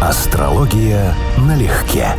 Астрология налегке.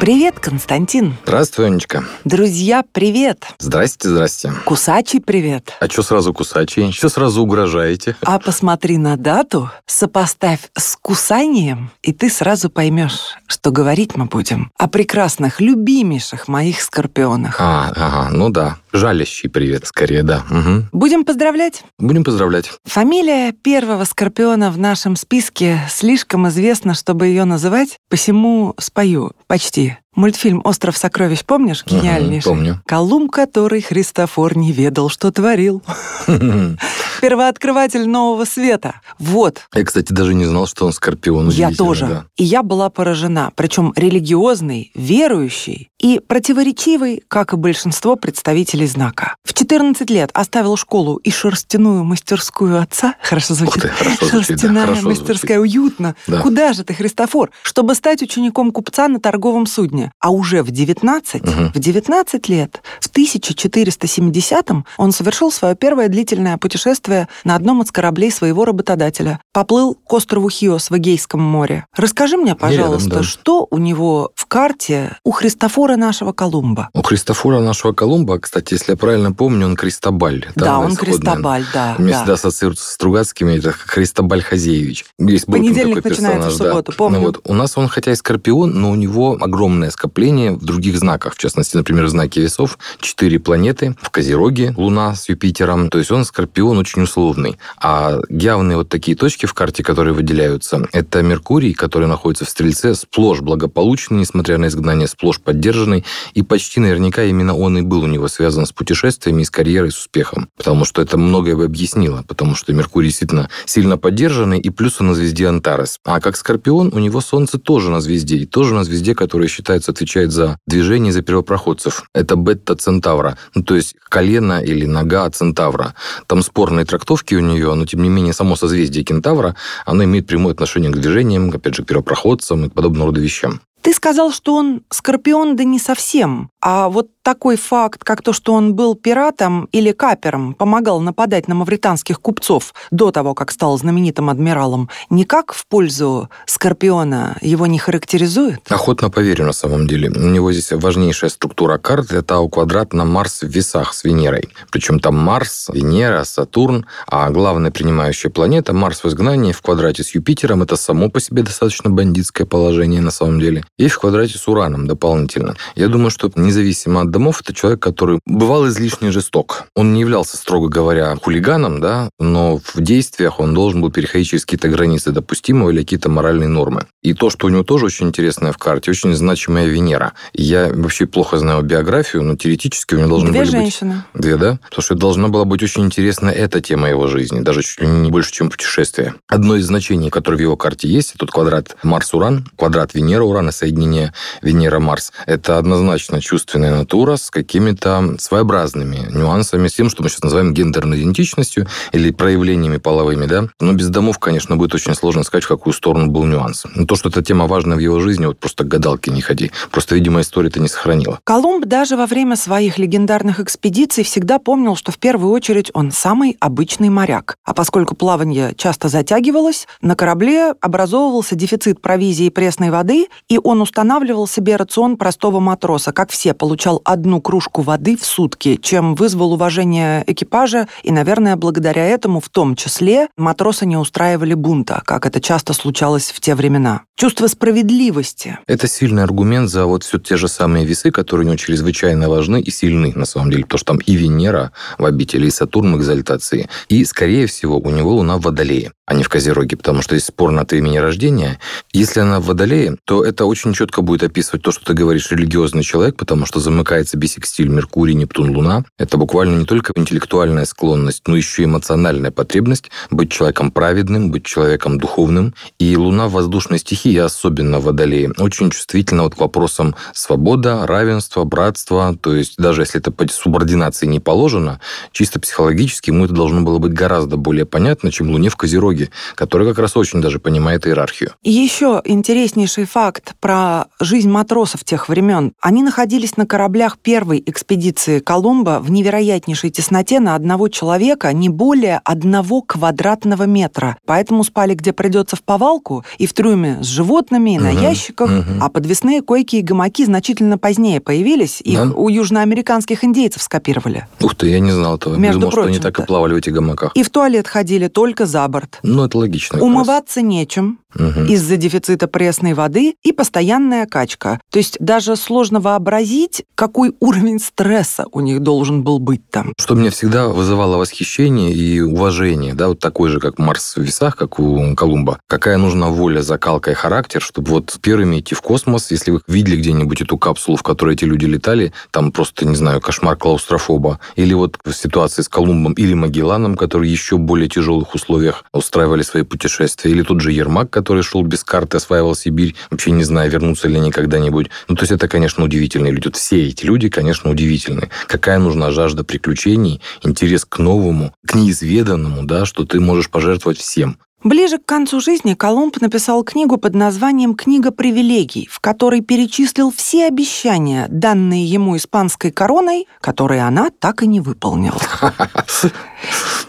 Привет, Константин. Здравствуй, Анечка. Друзья, привет. Здрасте, здрасте. Кусачий привет. А что сразу кусачий? Что сразу угрожаете? А посмотри на дату, сопоставь с кусанием, и ты сразу поймешь, что говорить мы будем о прекрасных, любимейших моих скорпионах. А, ага, ну да. Жалящий привет, скорее, да. Угу. Будем поздравлять? Будем поздравлять. Фамилия первого скорпиона в нашем списке слишком известна, чтобы ее называть, посему спою почти. Мультфильм «Остров сокровищ» помнишь? Гениальнейший. Угу, помню. Колумб, который Христофор не ведал, что творил. Первооткрыватель нового света. Вот. Я, кстати, даже не знал, что он скорпион. Я тоже. да. И я была поражена. Причем религиозный, верующий и противоречивый, как и большинство представителей знака. В 14 лет оставил школу и шерстяную мастерскую отца. Хорошо звучит. Ты, хорошо звучит, да, хорошо мастерская, уютно. Да. Куда же ты, Христофор? Чтобы стать учеником купца на торговом судне. А уже в 19, Мгм. в 19 лет, в 1470-м, он совершил свое первое длительное путешествие на одном из кораблей своего работодателя. Поплыл к острову Хиос в Эгейском море. Расскажи мне, пожалуйста, да. что у него в карте у Христофора нашего Колумба? У Христофора нашего Колумба, кстати, если я правильно помню, он Кристобаль. Да, он исходная. Кристобаль, да. Мне да. всегда ассоциируется с Стругацкими, это Христобаль Хазеевич. Есть Понедельник такой начинается персонаж, в да. субботу, помню. Ну вот, у нас он хотя и скорпион, но у него огромное скопление в других знаках. В частности, например, в знаке весов четыре планеты. В Козероге Луна с Юпитером. То есть он скорпион очень условный. А явные вот такие точки в карте, которые выделяются, это Меркурий, который находится в Стрельце, сплошь благополучный, несмотря на изгнание, сплошь поддержанный. И почти наверняка именно он и был у него связан с путешествиями, с карьерой, с успехом. Потому что это многое бы объяснило. Потому что Меркурий действительно сильно поддержанный, и плюс он на звезде Антарес. А как Скорпион, у него Солнце тоже на звезде. И тоже на звезде, которая считается, отвечает за движение, за первопроходцев. Это бета Центавра. Ну, то есть колено или нога Центавра. Там спорные трактовки у нее, но тем не менее само созвездие Кентавра, оно имеет прямое отношение к движениям, опять же, к первопроходцам и к подобного рода вещам. Ты сказал, что он скорпион, да не совсем. А вот такой факт, как то, что он был пиратом или капером, помогал нападать на мавританских купцов до того, как стал знаменитым адмиралом, никак в пользу скорпиона его не характеризует? Охотно поверю на самом деле. У него здесь важнейшая структура карты – это Тау-квадрат на Марс в весах с Венерой. Причем там Марс, Венера, Сатурн, а главная принимающая планета Марс в изгнании в квадрате с Юпитером – это само по себе достаточно бандитское положение на самом деле. И в квадрате с Ураном дополнительно. Я думаю, что независимо от домов, это человек, который бывал излишне жесток. Он не являлся, строго говоря, хулиганом, да, но в действиях он должен был переходить через какие-то границы допустимого или какие-то моральные нормы. И то, что у него тоже очень интересное в карте, очень значимая Венера. Я вообще плохо знаю биографию, но теоретически у него должны Две были женщины. быть... Две, да? Потому что должна была быть очень интересна эта тема его жизни, даже чуть ли не больше, чем путешествие. Одно из значений, которое в его карте есть, это квадрат Марс-Уран, квадрат Венера-Уран и соединение Венера-Марс. Это однозначно чувственная натура с какими-то своеобразными нюансами, с тем, что мы сейчас называем гендерной идентичностью или проявлениями половыми, да. Но без домов, конечно, будет очень сложно сказать, в какую сторону был нюанс. Но то, что эта тема важна в его жизни, вот просто к гадалке не ходи. Просто, видимо, история это не сохранила. Колумб даже во время своих легендарных экспедиций всегда помнил, что в первую очередь он самый обычный моряк. А поскольку плавание часто затягивалось, на корабле образовывался дефицит провизии и пресной воды, и он устанавливал себе рацион простого матроса, как все, получал одну кружку воды в сутки, чем вызвал уважение экипажа, и, наверное, благодаря этому в том числе матросы не устраивали бунта, как это часто случалось в те времена. Чувство справедливости. Это сильный аргумент за вот все те же самые весы, которые у него чрезвычайно важны и сильны, на самом деле, потому что там и Венера в обители, и Сатурн в экзальтации. И, скорее всего, у него Луна в Водолее, а не в Козероге, потому что есть спор от имени рождения. Если она в Водолее, то это очень четко будет описывать то, что ты говоришь, религиозный человек, потому что замыкается бисекстиль Меркурий, Нептун, Луна. Это буквально не только интеллектуальная склонность, но еще и эмоциональная потребность быть человеком праведным, быть человеком духовным. И Луна в воздушной стихии, особенно в Водолее, очень чувствительна вот к вопросам свобода, равенства, братства. То есть даже если это по субординации не положено, чисто психологически ему это должно было быть гораздо более понятно, чем Луне в Козероге, который как раз очень даже понимает иерархию. И еще интереснейший факт про жизнь матросов тех времен. Они находились на кораблях первой экспедиции Колумба в невероятнейшей тесноте на одного человека не более одного квадратного метра. Поэтому спали где придется в повалку и в трюме с животными, и на угу, ящиках. Угу. А подвесные койки и гамаки значительно позднее появились. Их да? у южноамериканских индейцев скопировали. Ух ты, я не знал этого. Между Думал, прочим, что они так и плавали в этих гамаках. И в туалет ходили только за борт. Ну, это логично. Умываться нечем угу. из-за дефицита пресной воды и постоянная качка. То есть даже сложно вообразить, какой уровень стресса у них должен был быть там. Что меня всегда вызывало восхищение и уважение, да, вот такой же, как Марс в весах, как у Колумба. Какая нужна воля, закалка и характер, чтобы вот первыми идти в космос, если вы видели где-нибудь эту капсулу, в которой эти люди летали, там просто, не знаю, кошмар клаустрофоба, или вот в ситуации с Колумбом или Магелланом, которые еще более тяжелых условиях устраивали свои путешествия, или тот же Ермак, который шел без карты, осваивал Сибирь, вообще не зная, вернутся ли они когда-нибудь. Ну, то есть это, конечно, удивительные люди. Вот все эти люди, конечно, удивительные. Какая нужна жажда приключений, интерес к новому, к неизведанному, да, что ты можешь пожертвовать всем. Ближе к концу жизни Колумб написал книгу под названием «Книга привилегий», в которой перечислил все обещания, данные ему испанской короной, которые она так и не выполнила.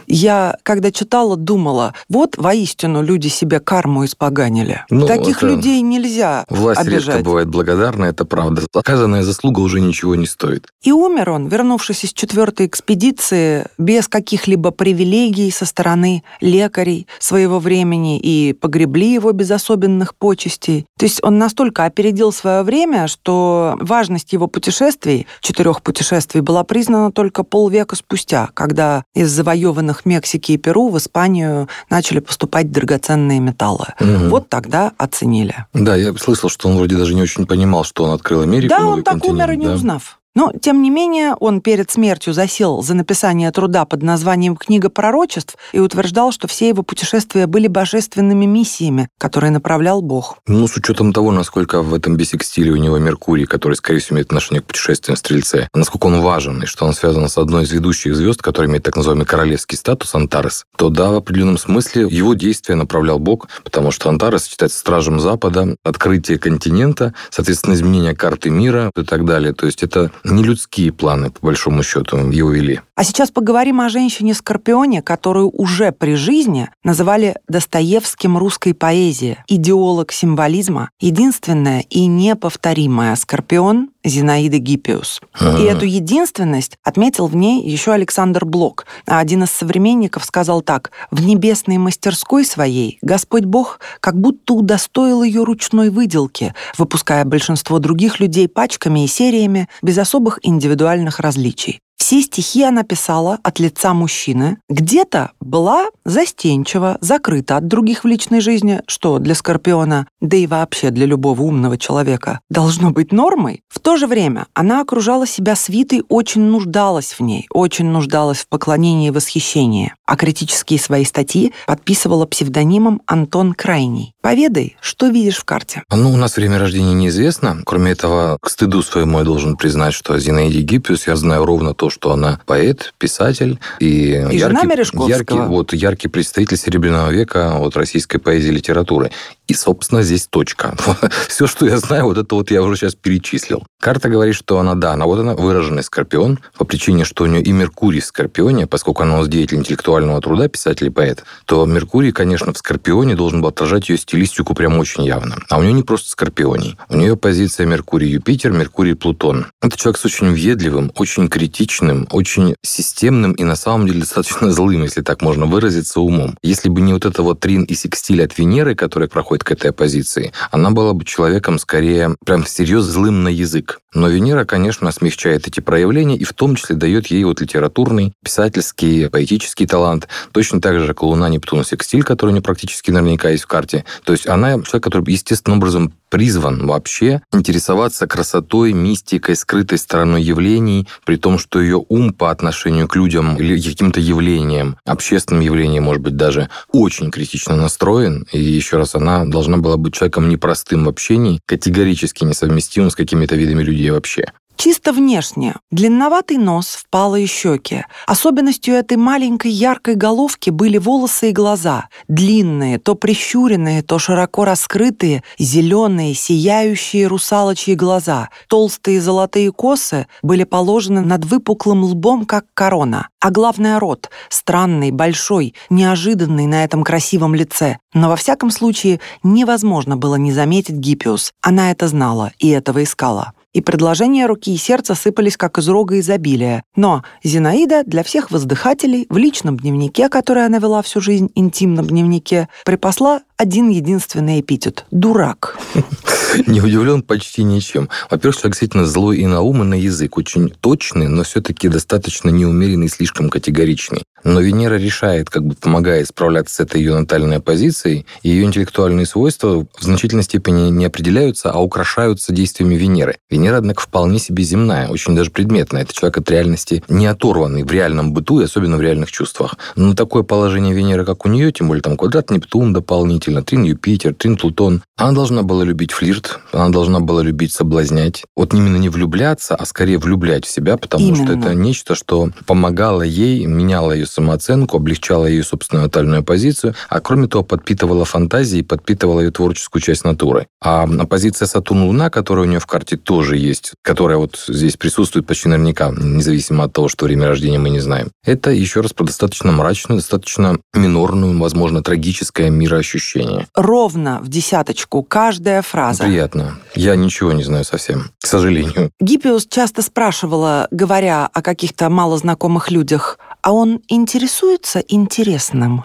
Я, когда читала, думала, вот воистину люди себе карму испоганили. Ну, Таких людей нельзя Власть обижать. редко бывает благодарна, это правда. Оказанная заслуга уже ничего не стоит. И умер он, вернувшись из четвертой экспедиции, без каких-либо привилегий со стороны лекарей своего времени, и погребли его без особенных почестей. То есть он настолько опередил свое время, что важность его путешествий, четырех путешествий, была признана только полвека спустя, когда из завоеванных Мексики и Перу в Испанию начали поступать драгоценные металлы. Угу. Вот тогда оценили. Да, я слышал, что он вроде даже не очень понимал, что он открыл Америку. Да, он так умер и не да? узнав. Но, тем не менее, он перед смертью засел за написание труда под названием «Книга пророчеств» и утверждал, что все его путешествия были божественными миссиями, которые направлял Бог. Ну, с учетом того, насколько в этом бисекстиле у него Меркурий, который, скорее всего, имеет отношение к путешествиям в Стрельце, насколько он важен, и что он связан с одной из ведущих звезд, которая имеет так называемый королевский статус Антарес, то да, в определенном смысле его действия направлял Бог, потому что Антарес считается стражем Запада, открытие континента, соответственно, изменение карты мира и так далее. То есть это не людские планы, по большому счету, его вели. А сейчас поговорим о женщине-скорпионе, которую уже при жизни называли Достоевским русской поэзии, идеолог символизма, единственная и неповторимая скорпион Зинаида Гиппиус. А-а-а. И эту единственность отметил в ней еще Александр Блок. А один из современников сказал так. «В небесной мастерской своей Господь Бог как будто удостоил ее ручной выделки, выпуская большинство других людей пачками и сериями без особых индивидуальных различий. Все стихи она писала от лица мужчины. Где-то была застенчива, закрыта от других в личной жизни, что для Скорпиона, да и вообще для любого умного человека, должно быть нормой. В то же время она окружала себя свитой, очень нуждалась в ней, очень нуждалась в поклонении и восхищении. А критические свои статьи подписывала псевдонимом Антон Крайний. Поведай, что видишь в карте? Ну, у нас время рождения неизвестно. Кроме этого, к стыду своему я должен признать, что Зинаиде Гиппиус я знаю ровно то, что она поэт, писатель и, и яркий, яркий, вот, яркий представитель Серебряного века вот, российской поэзии и литературы. И, собственно, здесь точка. Все, что я знаю, вот это вот я уже сейчас перечислил. Карта говорит, что она, да, она вот она выраженный скорпион, по причине, что у нее и Меркурий в скорпионе, поскольку она у нас деятель интеллектуального труда, писатель и поэт, то Меркурий, конечно, в скорпионе должен был отражать ее стилистику прям очень явно. А у нее не просто скорпионий. У нее позиция Меркурий-Юпитер, Меркурий-Плутон. Это человек с очень въедливым, очень критичным, очень системным и на самом деле достаточно злым, если так можно выразиться, умом. Если бы не вот это вот трин и секстиль от Венеры, который проходит подходит к этой оппозиции, она была бы человеком скорее прям всерьез злым на язык. Но Венера, конечно, смягчает эти проявления и в том числе дает ей вот литературный, писательский, поэтический талант. Точно так же, как Луна, Нептун, Секстиль, который у нее практически наверняка есть в карте. То есть она человек, который естественным образом призван вообще интересоваться красотой, мистикой, скрытой стороной явлений, при том, что ее ум по отношению к людям или каким-то явлениям, общественным явлениям, может быть, даже очень критично настроен. И еще раз, она должна была быть человеком непростым в общении, категорически несовместимым с какими-то видами людей вообще. Чисто внешне. Длинноватый нос, впалые щеки. Особенностью этой маленькой яркой головки были волосы и глаза. Длинные, то прищуренные, то широко раскрытые, зеленые, сияющие русалочьи глаза. Толстые золотые косы были положены над выпуклым лбом, как корона. А главное — рот. Странный, большой, неожиданный на этом красивом лице. Но во всяком случае невозможно было не заметить Гиппиус. Она это знала и этого искала и предложения руки и сердца сыпались как из рога изобилия. Но Зинаида для всех воздыхателей в личном дневнике, который она вела всю жизнь, интимном дневнике, припасла один единственный эпитет – дурак. Не удивлен почти ничем. Во-первых, человек действительно злой и на ум, и на язык. Очень точный, но все-таки достаточно неумеренный, слишком категоричный. Но Венера решает, как бы помогает справляться с этой ее натальной позицией, и ее интеллектуальные свойства в значительной степени не определяются, а украшаются действиями Венеры. Венера, однако, вполне себе земная, очень даже предметная. Это человек от реальности не оторванный в реальном быту и особенно в реальных чувствах. Но такое положение Венеры, как у нее, тем более там квадрат Нептун дополнительно, трин Юпитер, трин Плутон, она должна была любить флирт, она должна была любить соблазнять. Вот именно не влюбляться, а скорее влюблять в себя, потому именно. что это нечто, что помогало ей, меняло ее самооценку, облегчала ее собственную натальную позицию, а кроме того подпитывала фантазии и подпитывала ее творческую часть натуры. А позиция Сатурн-Луна, которая у нее в карте тоже есть, которая вот здесь присутствует почти наверняка, независимо от того, что время рождения мы не знаем, это еще раз про достаточно мрачную, достаточно минорную, возможно, трагическое мироощущение. Ровно в десяточку каждая фраза. Приятно. Я ничего не знаю совсем, к сожалению. Гиппиус часто спрашивала, говоря о каких-то малознакомых людях, а он интересуется интересным.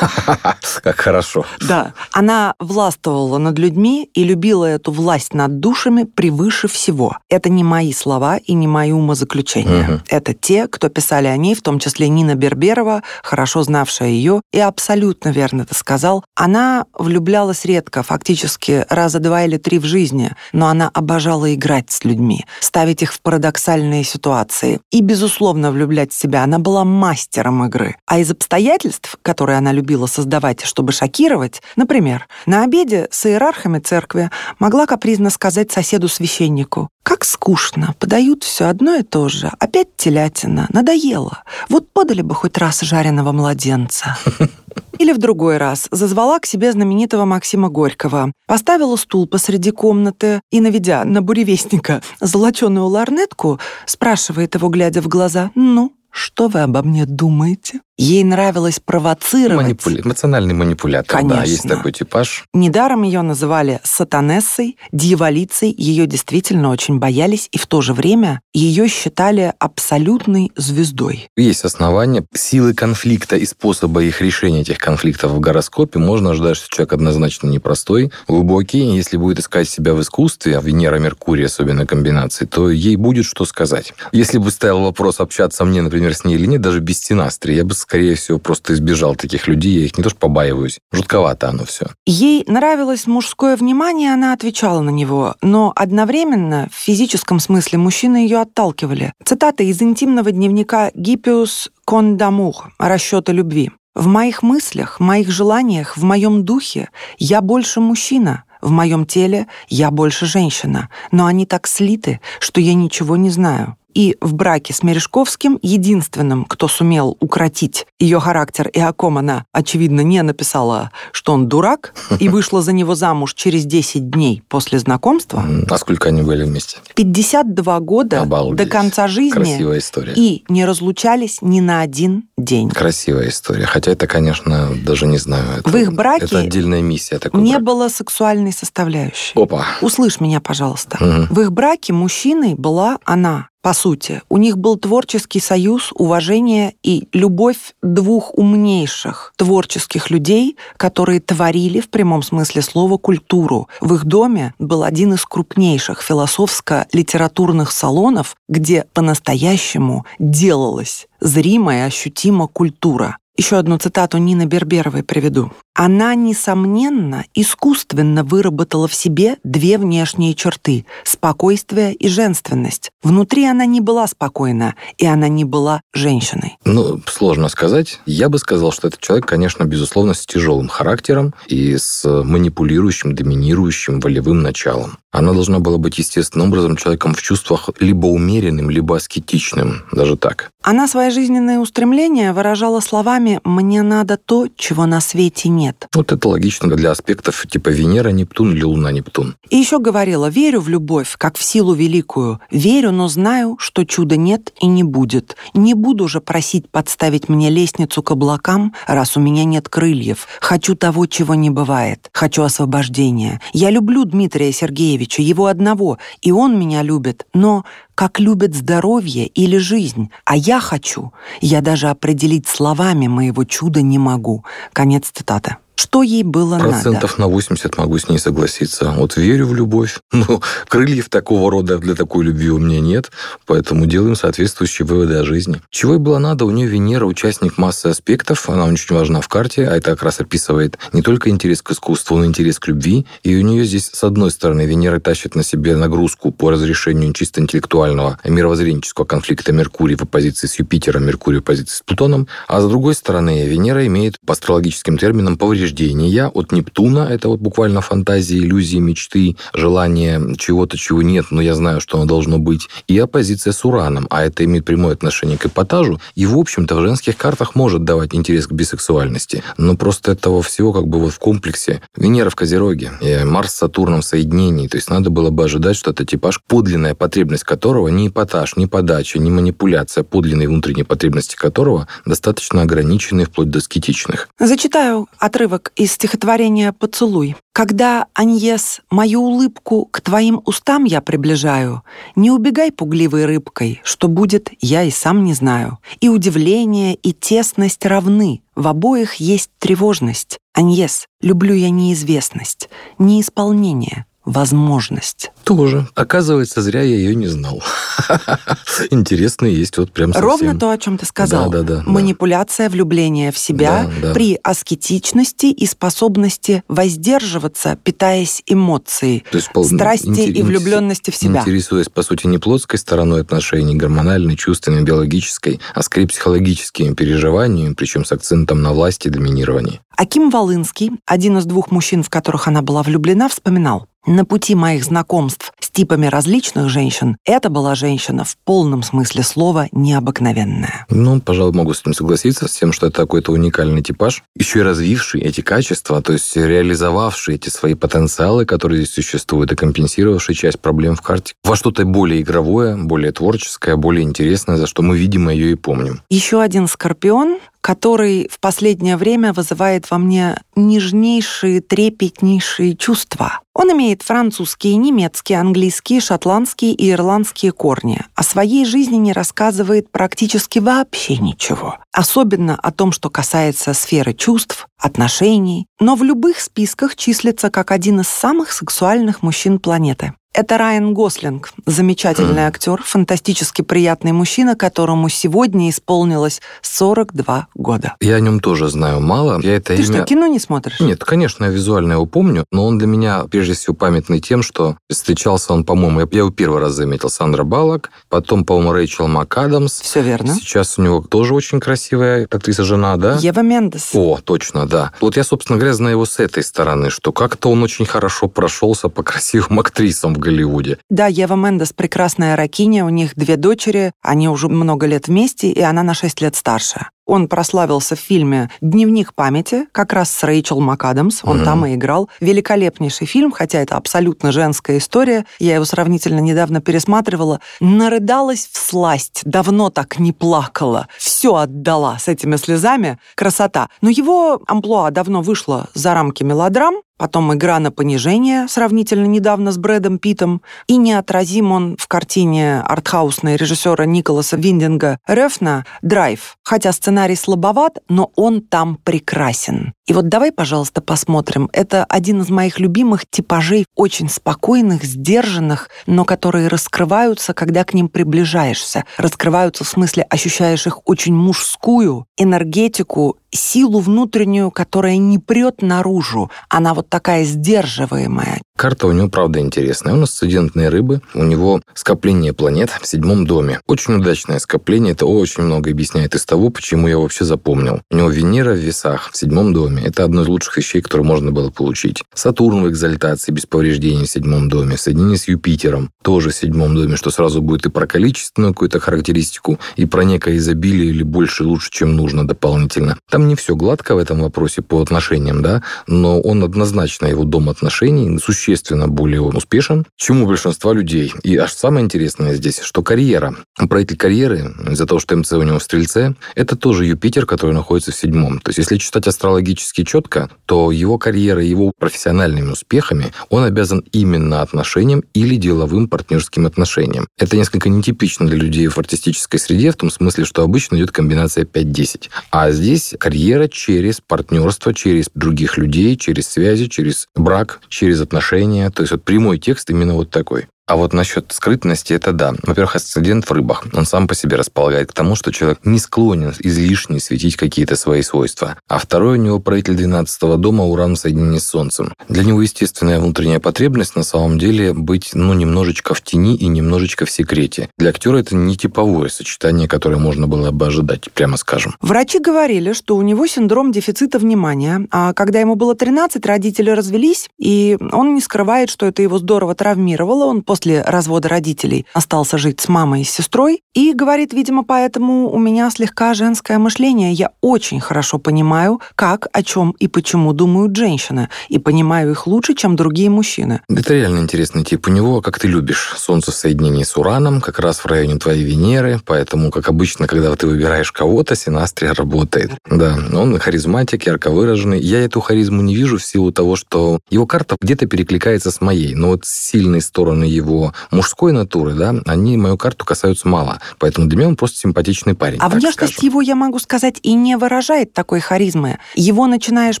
Как хорошо. Да. Она властвовала над людьми и любила эту власть над душами превыше всего. Это не мои слова и не мои умозаключения. Угу. Это те, кто писали о ней, в том числе Нина Берберова, хорошо знавшая ее, и абсолютно верно ты сказал. Она влюблялась редко, фактически раза два или три в жизни, но она обожала играть с людьми, ставить их в парадоксальные ситуации. И, безусловно, влюблять в себя. Она была мастером игры. А из обстоятельств, которые она любила создавать, чтобы шокировать, например, на обеде с иерархами церкви могла капризно сказать соседу-священнику, «Как скучно, подают все одно и то же, опять телятина, надоело. Вот подали бы хоть раз жареного младенца». Или в другой раз зазвала к себе знаменитого Максима Горького, поставила стул посреди комнаты и, наведя на буревестника золоченую ларнетку, спрашивает его, глядя в глаза, «Ну, что вы обо мне думаете? Ей нравилось провоцировать. Манипуля... Эмоциональный манипулятор, Конечно. да, есть такой типаж. Недаром ее называли сатанессой, дьяволицей. Ее действительно очень боялись, и в то же время ее считали абсолютной звездой. Есть основания. Силы конфликта и способа их решения этих конфликтов в гороскопе можно ожидать, что человек однозначно непростой, глубокий. Если будет искать себя в искусстве, Венера-Меркурий особенно комбинации, то ей будет что сказать. Если бы стоял вопрос общаться мне, например, ней или нет, даже без стенастри, я бы скорее всего, просто избежал таких людей. Я их не то что побаиваюсь. Жутковато оно все. Ей нравилось мужское внимание, она отвечала на него. Но одновременно, в физическом смысле, мужчины ее отталкивали. Цитата из интимного дневника Гиппиус Кондамур «Расчеты любви». В моих мыслях, моих желаниях, в моем духе я больше мужчина, в моем теле я больше женщина, но они так слиты, что я ничего не знаю. И в браке с Мережковским единственным, кто сумел укротить ее характер и о ком она, очевидно, не написала, что он дурак, и вышла за него замуж через 10 дней после знакомства. А сколько они были вместе? 52 года Обалдеть. до конца жизни. Красивая история. И не разлучались ни на один день. Красивая история. Хотя это, конечно, даже не знаю. Это, в их браке это отдельная миссия. Такой не брак. было сексуальной составляющей. Опа. Услышь меня, пожалуйста. Угу. В их браке мужчиной была она, по сути. У них был творческий союз, уважение и любовь двух умнейших творческих людей, которые творили в прямом смысле слова культуру. В их доме был один из крупнейших философско-литературных салонов, где по-настоящему делалась зримая, ощутима культура. Еще одну цитату Нины Берберовой приведу. Она, несомненно, искусственно выработала в себе две внешние черты – спокойствие и женственность. Внутри она не была спокойна, и она не была женщиной. Ну, сложно сказать. Я бы сказал, что этот человек, конечно, безусловно, с тяжелым характером и с манипулирующим, доминирующим волевым началом. Она должна была быть естественным образом человеком в чувствах либо умеренным, либо аскетичным, даже так. Она свои жизненные устремления выражала словами «мне надо то, чего на свете нет». Вот это логично для аспектов типа Венера, Нептун или Луна, Нептун. И еще говорила «верю в любовь, как в силу великую. Верю, но знаю, что чуда нет и не будет. Не буду же просить подставить мне лестницу к облакам, раз у меня нет крыльев. Хочу того, чего не бывает. Хочу освобождения. Я люблю Дмитрия Сергеевича, его одного, и он меня любит. Но как любят здоровье или жизнь, а я хочу. Я даже определить словами моего чуда не могу. Конец цитаты. Что ей было Процентов надо? на 80 могу с ней согласиться. Вот верю в любовь. Но крыльев такого рода для такой любви у меня нет, поэтому делаем соответствующие выводы о жизни. Чего ей было надо? У нее Венера участник массы аспектов, она очень важна в карте, а это как раз описывает не только интерес к искусству, но и интерес к любви. И у нее здесь, с одной стороны, Венера тащит на себе нагрузку по разрешению чисто интеллектуального мировоззренческого конфликта Меркурия в оппозиции с Юпитером, Меркурий в оппозиции с Плутоном, а с другой стороны, Венера имеет по астрологическим терминам повреждение повреждения от Нептуна, это вот буквально фантазии, иллюзии, мечты, желание чего-то, чего нет, но я знаю, что оно должно быть, и оппозиция с Ураном, а это имеет прямое отношение к эпатажу, и, в общем-то, в женских картах может давать интерес к бисексуальности, но просто этого всего как бы вот в комплексе. Венера в Козероге, и Марс с Сатурном в соединении, то есть надо было бы ожидать, что это типаж, подлинная потребность которого не эпатаж, не подача, не манипуляция, подлинные внутренние потребности которого достаточно ограничены вплоть до скетичных. Зачитаю отрывок отрывок из стихотворения «Поцелуй». «Когда, Аньес, мою улыбку к твоим устам я приближаю, не убегай пугливой рыбкой, что будет, я и сам не знаю. И удивление, и тесность равны, в обоих есть тревожность. Аньес, люблю я неизвестность, неисполнение, возможность. Тоже. Оказывается, зря я ее не знал. Интересно есть вот прям совсем. Ровно то, о чем ты сказал. Да, да, да. Манипуляция, влюбление в себя Да, да. при аскетичности и способности воздерживаться, питаясь эмоцией, То есть, страсти интерес- и влюбленности в себя. Интересуясь, по сути, не плотской стороной отношений, гормональной, чувственной, биологической, а скорее психологическими переживаниями, причем с акцентом на власти и доминировании. Аким Волынский, один из двух мужчин, в которых она была влюблена, вспоминал. На пути моих знакомств с типами различных женщин это была женщина в полном смысле слова необыкновенная. Ну, пожалуй, могу с этим согласиться, с тем, что это какой-то уникальный типаж, еще и развивший эти качества, то есть реализовавший эти свои потенциалы, которые здесь существуют, и компенсировавший часть проблем в карте во что-то более игровое, более творческое, более интересное, за что мы, видимо, ее и помним. Еще один скорпион, который в последнее время вызывает во мне нежнейшие, трепетнейшие чувства. Он имеет французские, немецкие, английские, шотландские и ирландские корни. О своей жизни не рассказывает практически вообще ничего. Особенно о том, что касается сферы чувств, отношений. Но в любых списках числится как один из самых сексуальных мужчин планеты. Это Райан Гослинг, замечательный актер, фантастически приятный мужчина, которому сегодня исполнилось 42 года. Я о нем тоже знаю мало. Я это Ты имя... что, кино не смотришь? Нет, конечно, я визуально его помню, но он для меня прежде всего памятный тем, что встречался он, по-моему, я, я его первый раз заметил, Сандра Баллок, потом, по-моему, Рэйчел МакАдамс. Все верно. Сейчас у него тоже очень красивая актриса-жена, да? Ева Мендес. О, точно, да. Вот я, собственно говоря, знаю его с этой стороны, что как-то он очень хорошо прошелся по красивым актрисам в Голливуде. Да, Ева Мендес прекрасная ракиня, у них две дочери, они уже много лет вместе, и она на 6 лет старше. Он прославился в фильме «Дневник памяти», как раз с Рэйчел МакАдамс, он Мгм. там и играл. Великолепнейший фильм, хотя это абсолютно женская история. Я его сравнительно недавно пересматривала. Нарыдалась в сласть, давно так не плакала. Все отдала с этими слезами. Красота. Но его амплуа давно вышло за рамки мелодрам, Потом игра на понижение, сравнительно недавно с Брэдом Питом. И неотразим он в картине артхаусной режиссера Николаса Виндинга Рефна «Драйв». Хотя сценарий слабоват, но он там прекрасен. И вот давай, пожалуйста, посмотрим. Это один из моих любимых типажей, очень спокойных, сдержанных, но которые раскрываются, когда к ним приближаешься. Раскрываются в смысле ощущаешь их очень мужскую энергетику силу внутреннюю, которая не прет наружу. Она вот такая сдерживаемая. Карта у него, правда, интересная. Он асцендентные рыбы, у него скопление планет в седьмом доме. Очень удачное скопление, это очень много объясняет из того, почему я вообще запомнил. У него Венера в весах в седьмом доме. Это одно из лучших вещей, которые можно было получить. Сатурн в экзальтации без повреждений в седьмом доме. Соединение с Юпитером тоже в седьмом доме, что сразу будет и про количественную какую-то характеристику, и про некое изобилие или больше лучше, чем нужно дополнительно. Там не все гладко в этом вопросе по отношениям, да, но он однозначно, его дом отношений существенно более успешен, чем у большинства людей. И аж самое интересное здесь, что карьера. Правитель карьеры, из-за того, что МЦ у него в Стрельце, это тоже Юпитер, который находится в седьмом. То есть, если читать астрологически четко, то его карьера, его профессиональными успехами он обязан именно отношениям или деловым партнерским отношениям. Это несколько нетипично для людей в артистической среде, в том смысле, что обычно идет комбинация 5-10. А здесь карьера через партнерство, через других людей, через связи, через брак, через отношения. То есть вот прямой текст именно вот такой. А вот насчет скрытности, это да. Во-первых, асцендент в рыбах. Он сам по себе располагает к тому, что человек не склонен излишне светить какие-то свои свойства. А второй у него правитель 12 дома Уран в соединении с Солнцем. Для него естественная внутренняя потребность на самом деле быть, ну, немножечко в тени и немножечко в секрете. Для актера это не типовое сочетание, которое можно было бы ожидать, прямо скажем. Врачи говорили, что у него синдром дефицита внимания. А когда ему было 13, родители развелись, и он не скрывает, что это его здорово травмировало. Он после развода родителей остался жить с мамой и с сестрой. И говорит, видимо, поэтому у меня слегка женское мышление. Я очень хорошо понимаю, как, о чем и почему думают женщины. И понимаю их лучше, чем другие мужчины. Это реально интересный тип. У него, как ты любишь, солнце в соединении с Ураном, как раз в районе твоей Венеры. Поэтому, как обычно, когда ты выбираешь кого-то, синастрия работает. Да, он харизматик, ярко выраженный. Я эту харизму не вижу в силу того, что его карта где-то перекликается с моей. Но вот сильные стороны его его мужской натуры, да, они мою карту касаются мало. Поэтому для меня он просто симпатичный парень. А внешность скажем. его, я могу сказать, и не выражает такой харизмы. Его начинаешь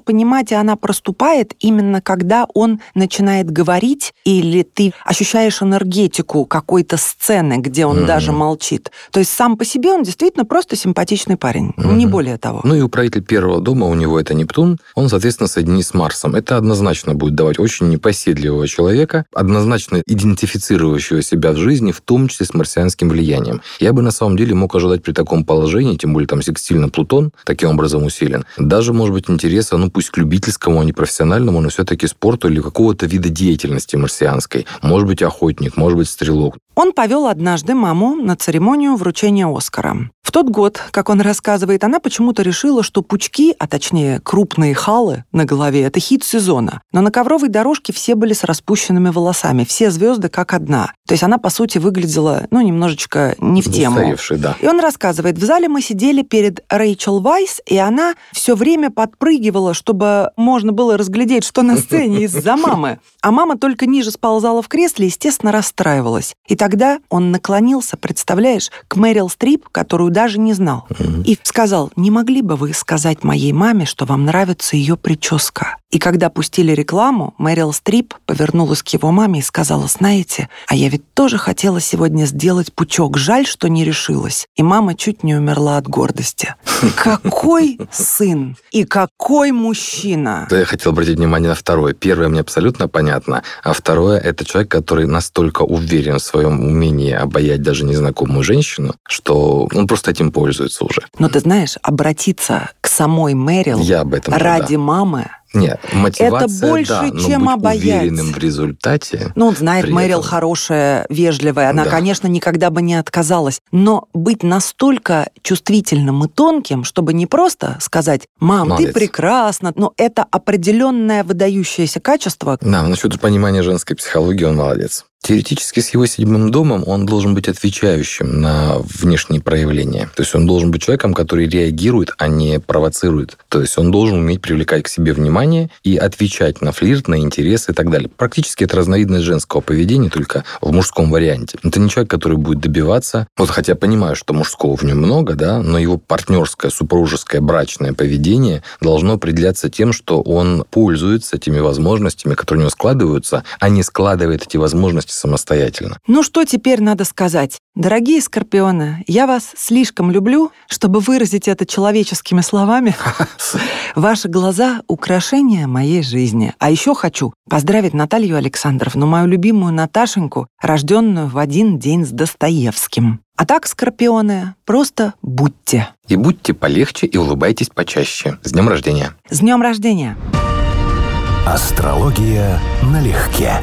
понимать, и она проступает именно когда он начинает говорить, или ты ощущаешь энергетику какой-то сцены, где он mm-hmm. даже молчит. То есть сам по себе он действительно просто симпатичный парень, mm-hmm. не более того. Ну и управитель первого дома у него это Нептун, он, соответственно, соединен с Марсом. Это однозначно будет давать очень непоседливого человека, однозначно идентифицировать идентифицирующего себя в жизни, в том числе с марсианским влиянием. Я бы на самом деле мог ожидать при таком положении, тем более там секстильно Плутон таким образом усилен, даже, может быть, интереса, ну пусть к любительскому, а не профессиональному, но все-таки спорту или какого-то вида деятельности марсианской. Может быть, охотник, может быть, стрелок. Он повел однажды маму на церемонию вручения Оскара. В тот год, как он рассказывает, она почему-то решила, что пучки, а точнее крупные халы на голове – это хит сезона. Но на ковровой дорожке все были с распущенными волосами, все звезды как одна. То есть она, по сути, выглядела, ну, немножечко не в тему. да. И он рассказывает, в зале мы сидели перед Рэйчел Вайс, и она все время подпрыгивала, чтобы можно было разглядеть, что на сцене из-за мамы. А мама только ниже сползала в кресле, естественно, расстраивалась. И тогда он наклонился, представляешь, к Мэрил Стрип, которую даже не знал, и сказал, не могли бы вы сказать моей маме, что вам нравится ее прическа? И когда пустили рекламу, Мэрил Стрип повернулась к его маме и сказала, знаете, а я ведь тоже хотела сегодня сделать пучок, жаль, что не решилась. И мама чуть не умерла от гордости. Какой сын и какой мужчина! Да, я хотел обратить внимание на второе. Первое мне абсолютно понятно, а второе – это человек, который настолько уверен в своем умении обаять даже незнакомую женщину, что он просто этим пользуется уже. Но ты знаешь, обратиться к самой Мэрил я об этом ради да. мамы нет, мотивация, это больше, да, чем но быть обаять. уверенным в результате. Ну, он знает, Мэрил этом... хорошая, вежливая. Она, да. конечно, никогда бы не отказалась. Но быть настолько чувствительным и тонким, чтобы не просто сказать, мам, Молодец. ты прекрасна, но это определенное выдающееся качество. Да, насчет понимания женской психологии он молодец. Теоретически с его седьмым домом он должен быть отвечающим на внешние проявления. То есть он должен быть человеком, который реагирует, а не провоцирует. То есть он должен уметь привлекать к себе внимание и отвечать на флирт, на интерес и так далее. Практически это разновидность женского поведения, только в мужском варианте. Это не человек, который будет добиваться, вот хотя понимаю, что мужского в нем много, да, но его партнерское, супружеское, брачное поведение должно определяться тем, что он пользуется теми возможностями, которые у него складываются, а не складывает эти возможности самостоятельно. Ну что теперь надо сказать? Дорогие скорпионы, я вас слишком люблю, чтобы выразить это человеческими словами. Ваши глаза — украшение моей жизни. А еще хочу поздравить Наталью Александровну, мою любимую Наташеньку, рожденную в один день с Достоевским. А так, скорпионы, просто будьте. И будьте полегче и улыбайтесь почаще. С днем рождения! С днем рождения! Астрология налегке.